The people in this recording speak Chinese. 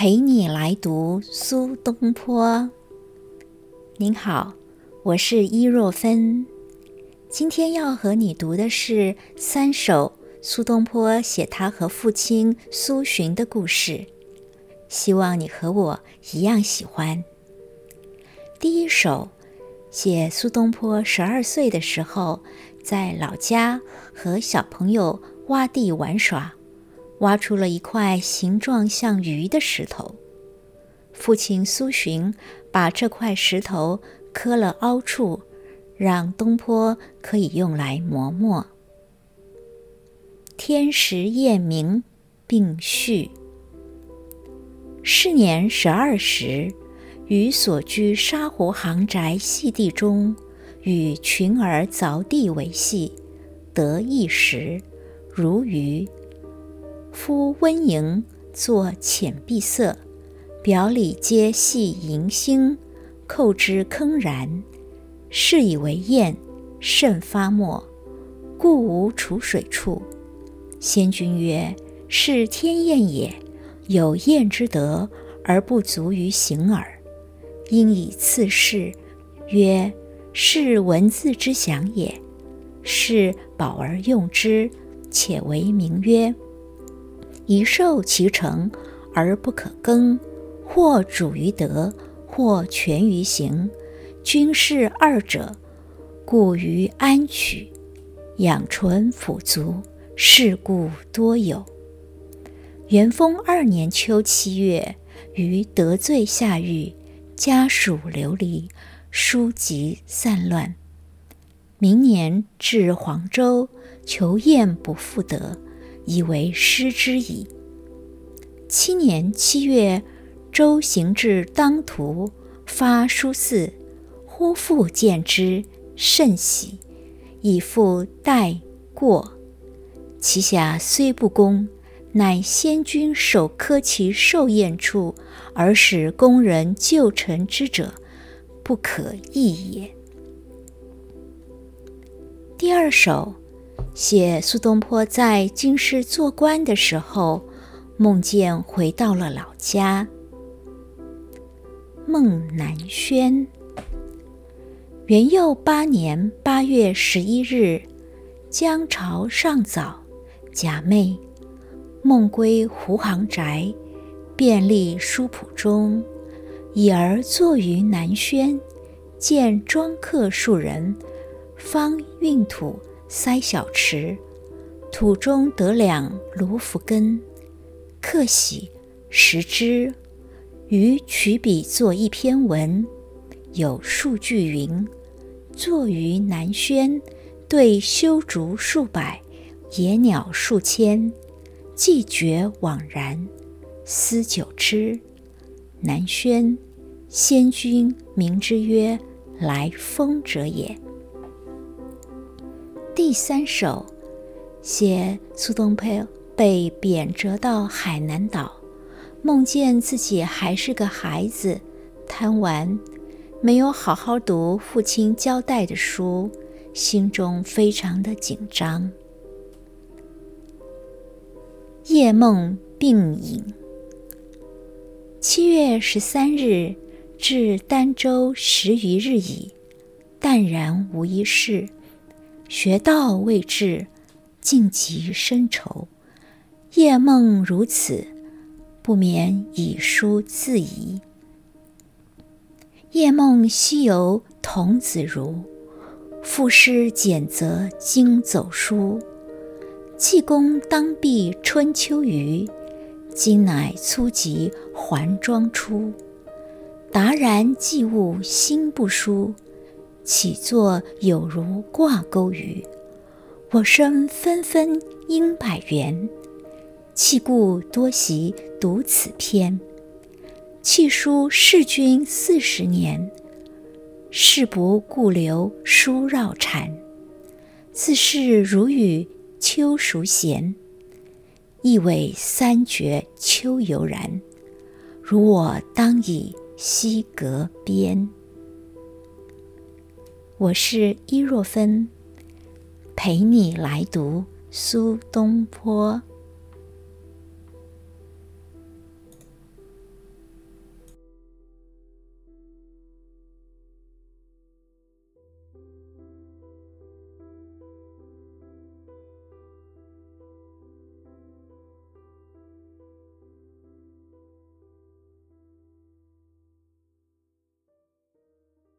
陪你来读苏东坡。您好，我是伊若芬。今天要和你读的是三首苏东坡写他和父亲苏洵的故事，希望你和我一样喜欢。第一首写苏东坡十二岁的时候，在老家和小朋友挖地玩耍。挖出了一块形状像鱼的石头，父亲苏洵把这块石头刻了凹处，让东坡可以用来磨墨。天时夜明并序。是年十二时，于所居沙湖行宅细地中，与群儿凿地为戏，得一时，如鱼。夫温盈作浅碧色，表里皆系银星，扣之铿然，是以为砚，甚发墨，故无储水处。先君曰：“是天砚也，有砚之德，而不足于形耳。因以次世，曰：是文字之祥也。是宝而用之，且为名曰。”以受其成而不可更，或主于德，或全于行，均是二者，故于安取，养纯辅足，是故多有。元丰二年秋七月，于得罪下狱，家属流离，书籍散乱。明年至黄州，求宴不复得。以为失之矣。七年七月，周行至当涂，发书寺，忽复见之，甚喜，以复待过。其下虽不公，乃先君首科其寿宴处，而使宫人旧臣之者，不可易也。第二首。写苏东坡在京师做官的时候，梦见回到了老家。孟南轩。元佑八年八月十一日，江潮尚早，假寐，梦归湖杭宅，便立书谱中，已而坐于南轩，见庄客数人，方运土。塞小池，土中得两芦菔根，客喜，食之。余取笔作一篇文，有数句云：“坐于南轩，对修竹数百，野鸟数千，既觉惘然，思久之。南轩，先君名之曰来风者也。”第三首写苏东坡被贬谪到海南岛，梦见自己还是个孩子，贪玩，没有好好读父亲交代的书，心中非常的紧张。夜梦病隐。七月十三日至儋州十余日矣，淡然无一事。学道未至，尽极深愁。夜梦如此，不免以书自疑。夜梦西游童子如，赋诗简则经走书。济公当避春秋余，今乃粗集还庄出。达然既悟心不舒。起坐有如挂钩鱼，我生纷纷应百元，弃故多习读此篇。弃书侍君四十年，事不顾留书绕缠。自是如与秋熟闲，意为三绝秋悠然。如我当以西阁边。我是伊若芬，陪你来读苏东坡。